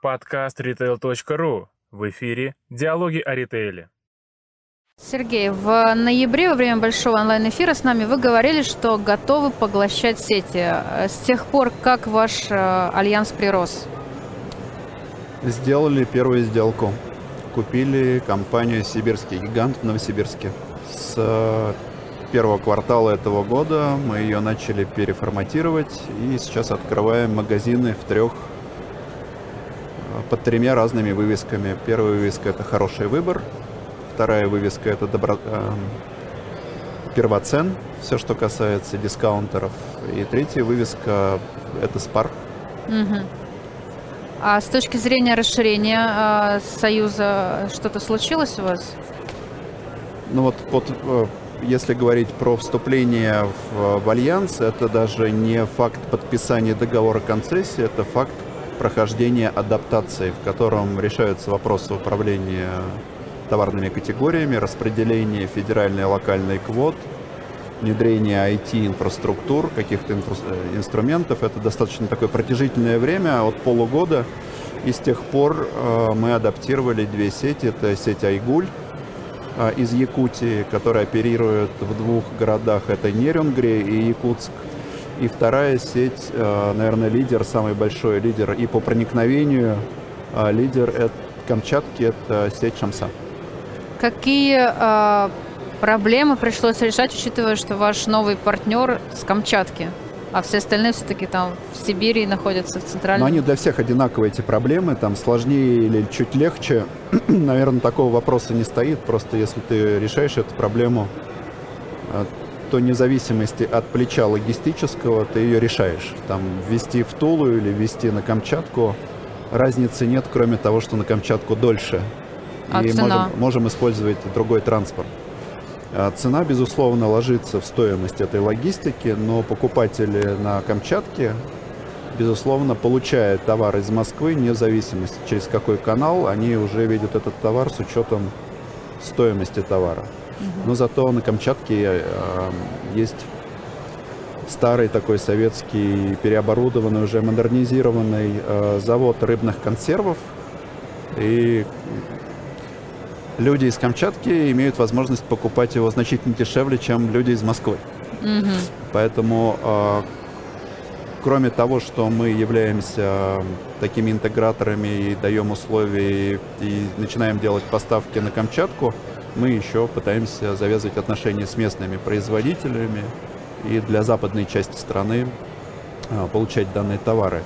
Подкаст retail.ru. В эфире «Диалоги о ритейле». Сергей, в ноябре во время большого онлайн-эфира с нами вы говорили, что готовы поглощать сети. С тех пор как ваш э, альянс прирос? Сделали первую сделку. Купили компанию «Сибирский гигант» в Новосибирске. С э, первого квартала этого года мы ее начали переформатировать и сейчас открываем магазины в трех под тремя разными вывесками. Первая вывеска это хороший выбор, вторая вывеска это добро... э, первоцен, все, что касается дискаунтеров, и третья вывеска это спар. Угу. А с точки зрения расширения э, союза что-то случилось у вас? Ну вот под, э, если говорить про вступление в, в альянс, это даже не факт подписания договора концессии, это факт прохождения адаптации, в котором решаются вопросы управления товарными категориями, распределение федеральной и локальной квот, внедрение IT-инфраструктур, каких-то инфра- э, инструментов. Это достаточно такое протяжительное время, от полугода. И с тех пор э, мы адаптировали две сети. Это сеть Айгуль э, из Якутии, которая оперирует в двух городах. Это Нерюнгри и Якутск. И вторая сеть, э, наверное, лидер, самый большой лидер и по проникновению э, лидер это Камчатки, это сеть Шамса. Какие э, проблемы пришлось решать, учитывая, что ваш новый партнер с Камчатки? А все остальные все-таки там в Сибири находятся в центральном. Но они для всех одинаковые эти проблемы, там сложнее или чуть легче. Наверное, такого вопроса не стоит. Просто если ты решаешь эту проблему, то вне зависимости от плеча логистического ты ее решаешь. Там ввести в Тулу или ввести на Камчатку разницы нет, кроме того, что на Камчатку дольше. А и цена? Можем, можем использовать другой транспорт. А Цена, безусловно, ложится в стоимость этой логистики, но покупатели на Камчатке, безусловно, получая товар из Москвы, вне зависимости, через какой канал, они уже видят этот товар с учетом стоимости товара. Но зато на Камчатке э, есть старый такой советский, переоборудованный, уже модернизированный э, завод рыбных консервов. И люди из Камчатки имеют возможность покупать его значительно дешевле, чем люди из Москвы. Мгм. Поэтому, э, кроме того, что мы являемся такими интеграторами и даем условия и, и начинаем делать поставки на Камчатку, мы еще пытаемся завязывать отношения с местными производителями и для западной части страны э, получать данные товары.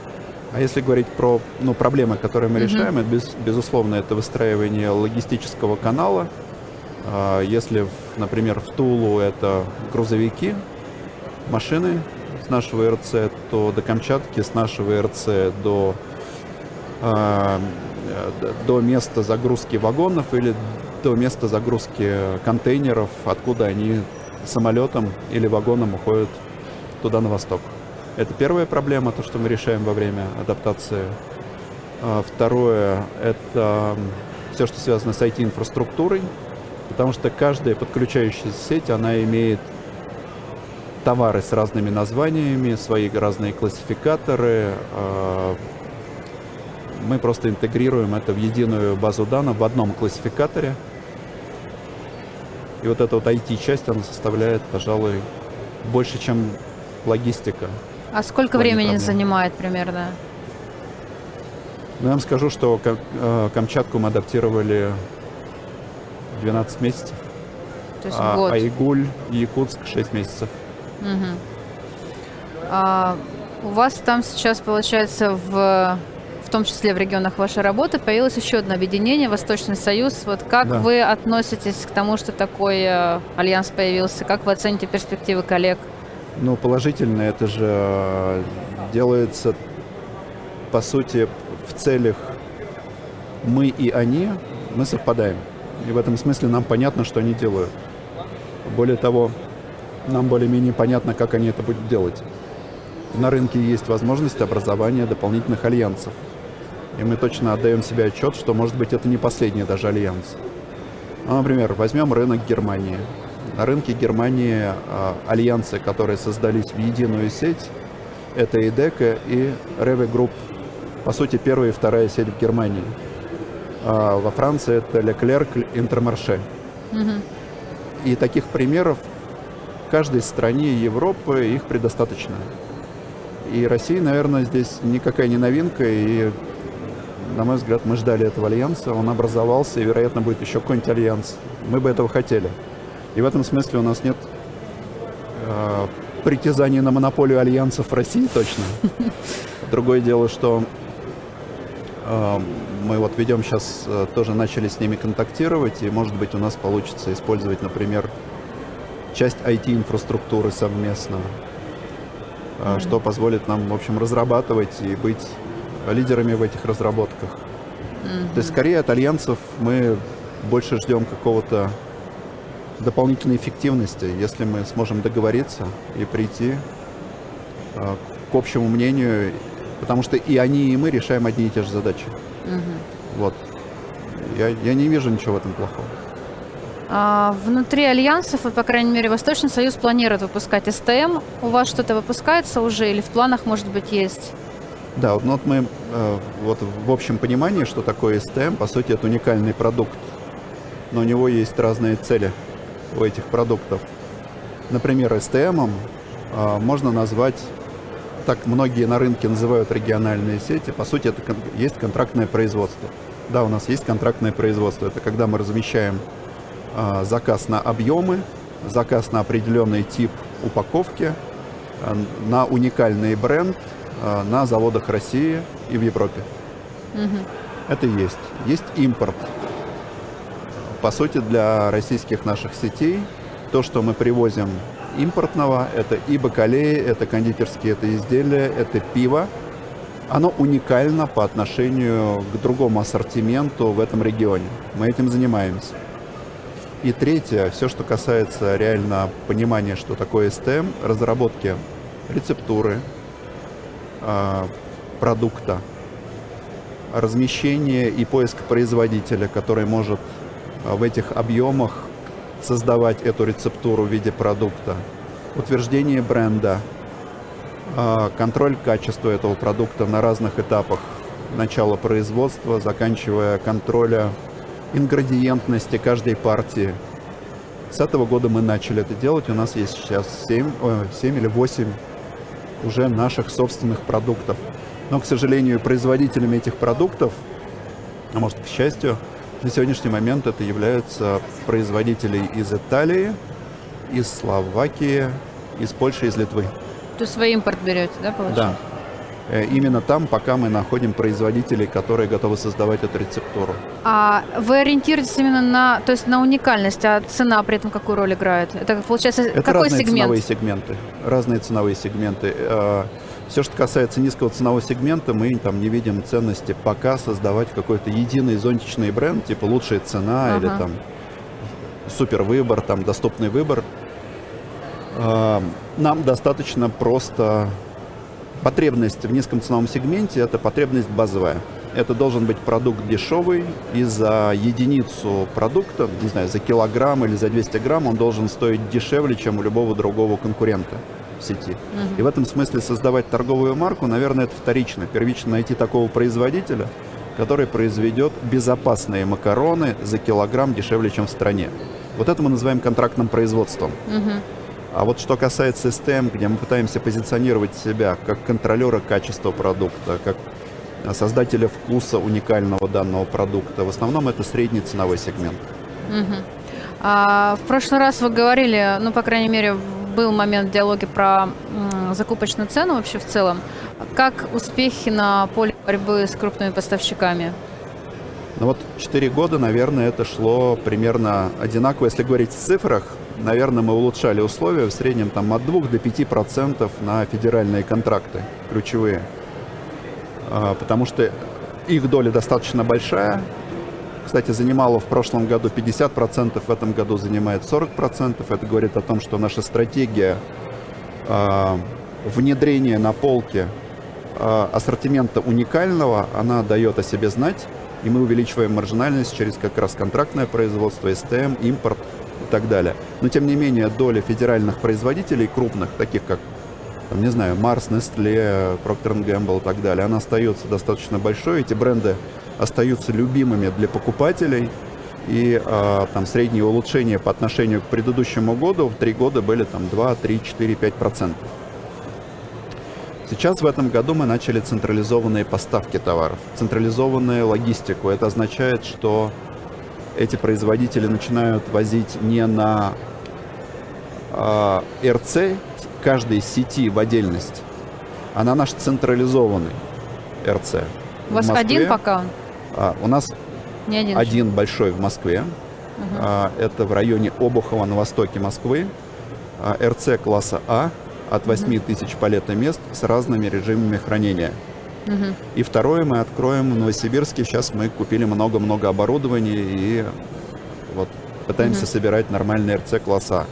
А если говорить про ну, проблемы, которые мы Мгм. решаем, это без- безусловно это выстраивание логистического канала. А, Если, например, в Тулу это грузовики, машины с нашего РЦ, то до Камчатки с нашего РЦ до, а, э, до места загрузки вагонов или до места загрузки контейнеров, откуда они самолетом или вагоном уходят туда на восток. Это первая проблема, то, что мы решаем во время адаптации. А, Второе – это все, что связано с IT-инфраструктурой, потому что каждая подключающаяся сеть, она имеет товары с разными названиями, свои разные классификаторы. А, Мы просто интегрируем это в единую базу данных в одном классификаторе. И вот эта вот IT-часть, она составляет, пожалуй, больше, чем логистика. А сколько времени проблем. занимает примерно? Но я вам скажу, что э, Камчатку мы адаптировали 12 месяцев, То есть а год. Айгуль и Якутск 6 месяцев. Мгм. А, у вас там сейчас, получается, в том числе в регионах вашей работы, появилось еще одно объединение, Восточный Союз. Вот как Да. вы относитесь к тому, что такой э, альянс появился? Как вы оцените перспективы коллег? Ну, положительно, это же э, делается, по сути, в целях мы и они, мы совпадаем. И в этом смысле нам понятно, что они делают. Более того, нам более-менее понятно, как они это будут делать. На рынке есть возможность образования дополнительных альянсов. И мы точно отдаем себе отчет, что, может быть, это не последний даже альянс. Ну, например, возьмем рынок Германии. На рынке Германии а, альянсы, которые создались в единую сеть, это EDECA и Rewe Group. по сути, первая и вторая сеть в Германии. А во Франции это Leclerc Intermarché. И таких примеров в каждой стране Европы их предостаточно. И Россия, наверное, здесь никакая не новинка, и, на мой взгляд, мы ждали этого альянса, он образовался, и, вероятно, будет еще какой-нибудь альянс. Мы бы этого хотели. И в этом смысле у нас нет э, притязаний на монополию альянсов в России точно. Другое дело, что э, мы вот ведем сейчас, э, тоже начали с ними контактировать, и, может быть, у нас получится использовать, например, часть IT-инфраструктуры совместно, mm-hmm. что позволит нам, в общем, разрабатывать и быть лидерами в этих разработках. Mm-hmm. То есть, скорее, от альянсов мы больше ждем какого-то дополнительной эффективности, если мы сможем договориться и прийти э, к общему мнению, потому что и они, и мы решаем одни и те же задачи. Угу. Вот. Я, я не вижу ничего в этом плохого. А, внутри альянсов, по крайней мере, Восточный Союз планирует выпускать СТМ. У вас что-то выпускается уже или в планах, может быть, есть? Да, вот, ну, мы э, вот в общем понимании, что такое СТМ, по сути, это уникальный продукт, но у него есть разные цели у этих продуктов. Например, STM э, можно назвать, так многие на рынке называют региональные сети, по сути это есть контрактное производство. Да, у нас есть контрактное производство, это когда мы размещаем э, заказ на объемы, заказ на определенный тип упаковки, на уникальный бренд на заводах России и в Европе. Угу. Это есть. Есть импорт по сути, для российских наших сетей то, что мы привозим импортного, это и бакалеи, это кондитерские это изделия, это пиво, оно уникально по отношению к другому ассортименту в этом регионе. Мы этим занимаемся. И третье, все, что касается реально понимания, что такое СТМ, разработки рецептуры, продукта, размещение и поиск производителя, который может а, в этих объемах создавать эту рецептуру в виде продукта, утверждение бренда, а, контроль качества этого продукта на разных этапах начала производства, заканчивая контроля ингредиентности каждой партии. С этого года мы начали это делать. У нас есть сейчас 7, 7 или 8 уже наших собственных продуктов. Но, к сожалению, производителями этих продуктов, а может, к счастью, на сегодняшний момент это являются производители из Италии, из Словакии, из Польши, из Литвы. То есть вы импорт берете, да, получается? Да. Э, именно там, пока мы находим производителей, которые готовы создавать эту рецептуру. А вы ориентируетесь именно на, то есть на уникальность, а цена при этом какую роль играет? Это получается Это какой разные сегмент? ценовые сегменты. Разные ценовые сегменты. Э, все, что касается низкого ценового сегмента, мы там не видим ценности пока создавать какой-то единый зонтичный бренд, типа лучшая цена ага. или там супер выбор, там доступный выбор. А, нам достаточно просто потребность в низком ценовом сегменте – это потребность базовая. Это должен быть продукт дешевый, и за единицу продукта, не знаю, за килограмм или за 200 грамм он должен стоить дешевле, чем у любого другого конкурента в сети. Угу. И в этом смысле создавать торговую марку, наверное, это вторично. Первично найти такого производителя, который произведет безопасные макароны за килограмм дешевле, чем в стране. Вот это мы называем контрактным производством. Угу. А вот что касается STM, где мы пытаемся позиционировать себя как контролера качества продукта, как создателя вкуса уникального данного продукта, в основном это средний ценовой сегмент. Угу. А, в прошлый раз вы говорили, ну, по крайней мере, был момент в диалоге про закупочную цену вообще в целом. Как успехи на поле борьбы с крупными поставщиками? Ну вот 4 года, наверное, это шло примерно одинаково. Если говорить в цифрах, наверное, мы улучшали условия в среднем там, от 2 до 5 процентов на федеральные контракты ключевые. А, потому что их доля достаточно большая, кстати, занимала в прошлом году 50%, в этом году занимает 40%. Это говорит о том, что наша стратегия э, внедрения на полке э, ассортимента уникального, она дает о себе знать, и мы увеличиваем маржинальность через как раз контрактное производство, СТМ, импорт так далее. Но тем не менее доля федеральных производителей крупных, таких как там, не знаю, Марс, Nestle, Procter Gamble и так далее, она остается достаточно большой. Эти бренды остаются любимыми для покупателей. И э, там средние улучшения по отношению к предыдущему году в три года были там 2, 3, 4, 5 процентов. Сейчас в этом году мы начали централизованные поставки товаров, централизованную логистику. Это означает, что эти производители начинают возить не на э, РЦ каждой сети в отдельность, а на наш централизованный РЦ. У вас один пока? А, у нас Не один. один большой в Москве. Мгм. А, Это в районе Обухова на востоке Москвы. А, РЦ класса А от 8 тысяч палетных мест с разными режимами хранения. Мгм. И второе мы откроем в Новосибирске. Сейчас мы купили много-много оборудования и вот пытаемся Мгм. собирать нормальные РЦ класса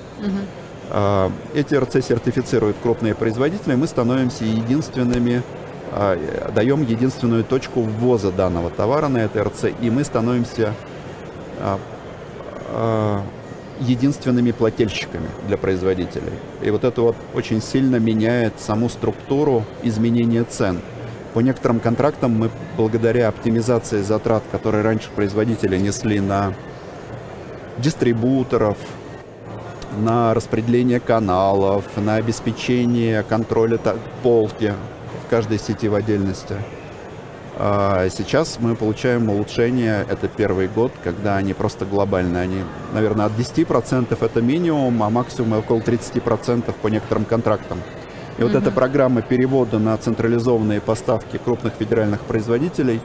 А. Эти РЦ сертифицируют крупные производители, мы становимся единственными, а, даем единственную точку ввоза данного товара на это РЦ, и мы становимся а, единственными плательщиками для производителей. И вот это вот очень сильно меняет саму структуру изменения цен. По некоторым контрактам мы благодаря оптимизации затрат, которые раньше производители несли на дистрибуторов, на распределение каналов, на обеспечение контроля полки в каждой сети в отдельности. А Сейчас мы получаем улучшение, это первый год, когда они просто глобальные. Они, наверное, от 10% это минимум, а максимум около 30% по некоторым контрактам. И вот эта программа перевода на централизованные поставки крупных федеральных производителей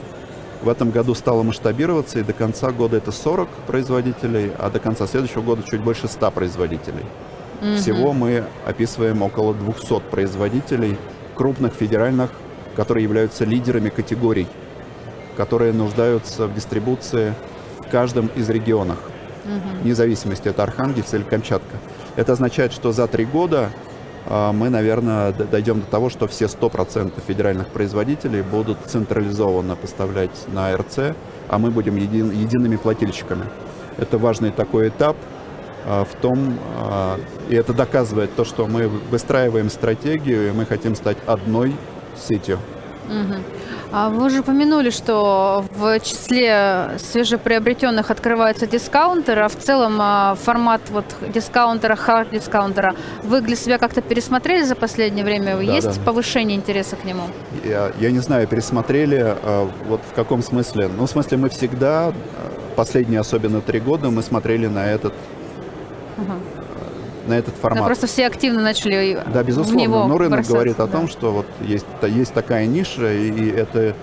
в этом году стала масштабироваться, и до конца года это 40 производителей, а до конца следующего года чуть больше 100 производителей. Мгм. Всего мы описываем около 200 производителей крупных федеральных, которые являются лидерами категорий, которые нуждаются в дистрибуции в каждом из регионах. Мгм. Вне зависимости, это Архангельск или Камчатка. Это означает, что за три года мы, наверное, дойдем до того, что все 100% федеральных производителей будут централизованно поставлять на РЦ, а мы будем един- едиными плательщиками. Это важный такой этап а, в том, а, и это доказывает то, что мы выстраиваем стратегию, и мы хотим стать одной сетью. А вы уже упомянули, что в числе свежеприобретенных открываются дискаунтеры, а в целом а, формат вот дискаунтера, хард дискаунтера, вы для себя как-то пересмотрели за последнее время? Да, Есть да. повышение интереса к нему? Я, я не знаю, пересмотрели, э, вот в каком смысле. Ну, в смысле, мы всегда, э, последние особенно три года, мы смотрели на этот, Ага. На этот Да, формат. просто все активно начали Да, в безусловно. него Но рынок бросаться, говорит о да. том, что вот есть, есть такая ниша, и, и это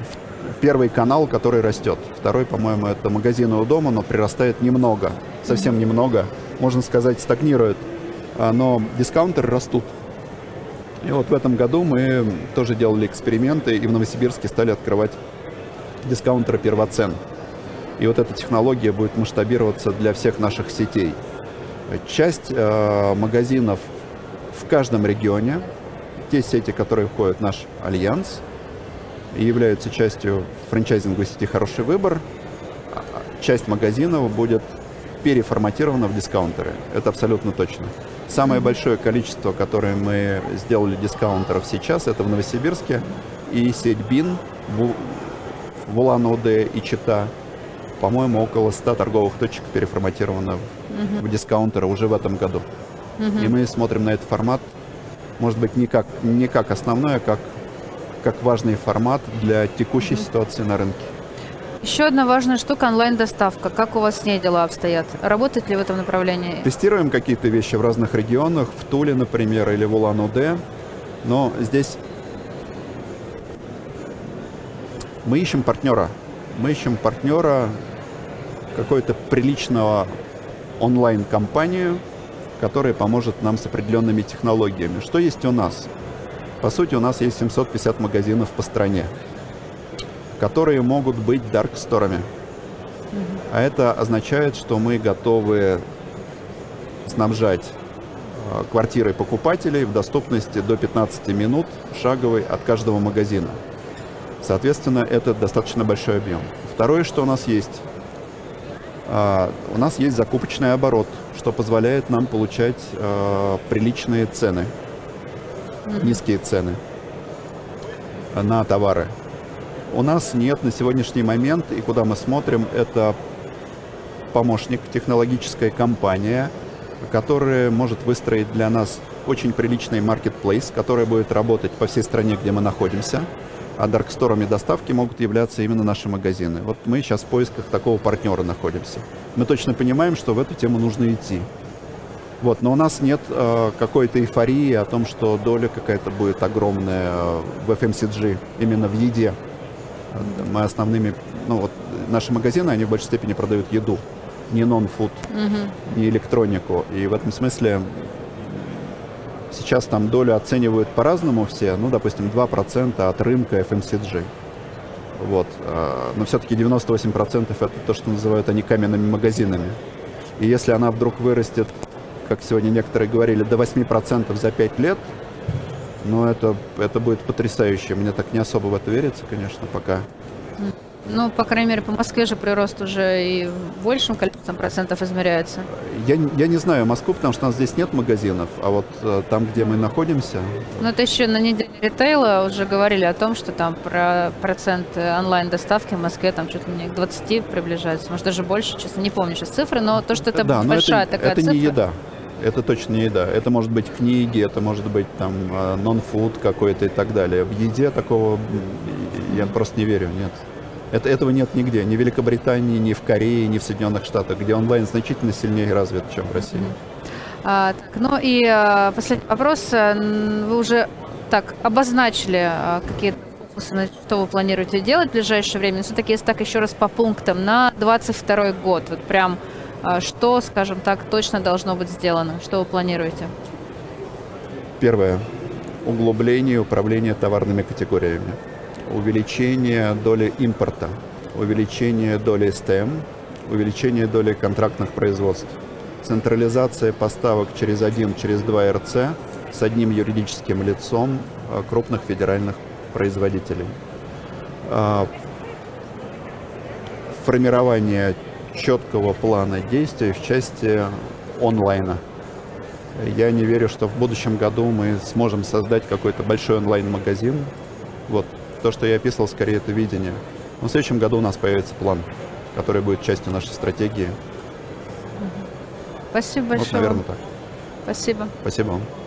в- первый канал, который растет. Второй, по-моему, это магазины у дома, но прирастает немного, совсем немного. Можно сказать, стагнирует. А, Но дискаунтеры растут. И вот в этом году мы тоже делали эксперименты, и в Новосибирске стали открывать дискаунтеры первоцен. И вот эта технология будет масштабироваться для всех наших сетей. Часть э, магазинов в каждом регионе, те сети, которые входят в наш альянс и являются частью франчайзинговой сети «Хороший выбор», а, часть магазинов будет переформатирована в дискаунтеры. Это абсолютно точно. Самое большое количество, которое мы сделали дискаунтеров сейчас, это в Новосибирске и сеть БИН в Улан-Удэ и Чита. По-моему, около 100 торговых точек переформатировано в, в дискаунтеры уже в этом году. И мы смотрим на этот формат, может быть, не как, не как основной, а как, как важный формат для текущей ситуации на рынке. Еще одна важная штука – онлайн-доставка. Как у вас с ней дела обстоят? Работает ли в этом направлении? Тестируем какие-то вещи в разных регионах, в Туле, например, или в Улан-Удэ. Но здесь мы ищем партнера. Мы ищем партнера какой-то приличного онлайн-компанию, которая поможет нам с определенными технологиями. Что есть у нас? По сути, у нас есть 750 магазинов по стране, которые могут быть дарк-сторами. А это означает, что мы готовы снабжать э, квартиры покупателей в доступности до 15 минут шаговой от каждого магазина. Соответственно, это достаточно большой объем. Второе, что у нас есть, а, у нас есть закупочный оборот, что позволяет нам получать э, приличные цены. низкие цены на товары. У нас нет на сегодняшний момент, и куда мы смотрим, это помощник, технологическая компания, которая может выстроить для нас очень приличный маркетплейс, который будет работать по всей стране, где мы находимся. А дарксторами доставки могут являться именно наши магазины. Вот мы сейчас в поисках такого партнера находимся. Мы точно понимаем, что в эту тему нужно идти. Вот, но у нас нет э, какой-то эйфории о том, что доля какая-то будет огромная э, в FMCG, именно в еде. Мы основными, ну вот наши магазины, они в большей степени продают еду, не нон-фуд, не электронику. И в этом смысле сейчас там долю оценивают по-разному все, ну, допустим, 2% от рынка FMCG. Вот. э, Но все-таки 98% это то, что называют они каменными магазинами. И если она вдруг вырастет, как сегодня некоторые говорили, до 8% за 5 лет, ну, это, это будет потрясающе. Мне так не особо в это верится, конечно, пока. Ну, по крайней мере, по Москве же прирост уже и большим количеством процентов измеряется. Я, не- я не знаю Москву, потому что у нас здесь нет магазинов, а вот э, там, где мы находимся, Но это еще на неделе ритейла уже говорили о том, что там про процент э, онлайн-доставки в Москве там чуть ли не к 20 приближается, может даже больше, честно, не помню сейчас цифры, но то, что это да, но большая это, такая это цифра. не еда. Это точно не еда. Это может быть книги, это может быть там э, нон-фуд какой-то и так далее. В еде такого я просто не верю, нет. Это, этого нет нигде. Ни в Великобритании, ни в Корее, ни в Соединенных Штатах, где онлайн значительно сильнее развит, чем в России. А, так, ну и а, последний вопрос. Н- Вы уже так обозначили а, какие фокусы, что вы планируете делать в ближайшее время. Все-таки, если так еще раз по пунктам, на 22 год, вот прям а, что, скажем так, точно должно быть сделано? Что вы планируете? Первое. Углубление управления товарными категориями. Увеличение доли импорта. Увеличение доли СТМ. Увеличение доли контрактных производств. Централизация поставок через один, через два РЦ с одним юридическим лицом э, крупных федеральных производителей. А, Формирование четкого плана действий в части онлайна. Я не верю, что в будущем году мы сможем создать какой-то большой онлайн-магазин. Вот то, что я описывал, скорее это видение. Но в следующем году у нас появится план, который будет частью нашей стратегии. Спасибо Вот, большое. наверное, так. Спасибо. Спасибо вам.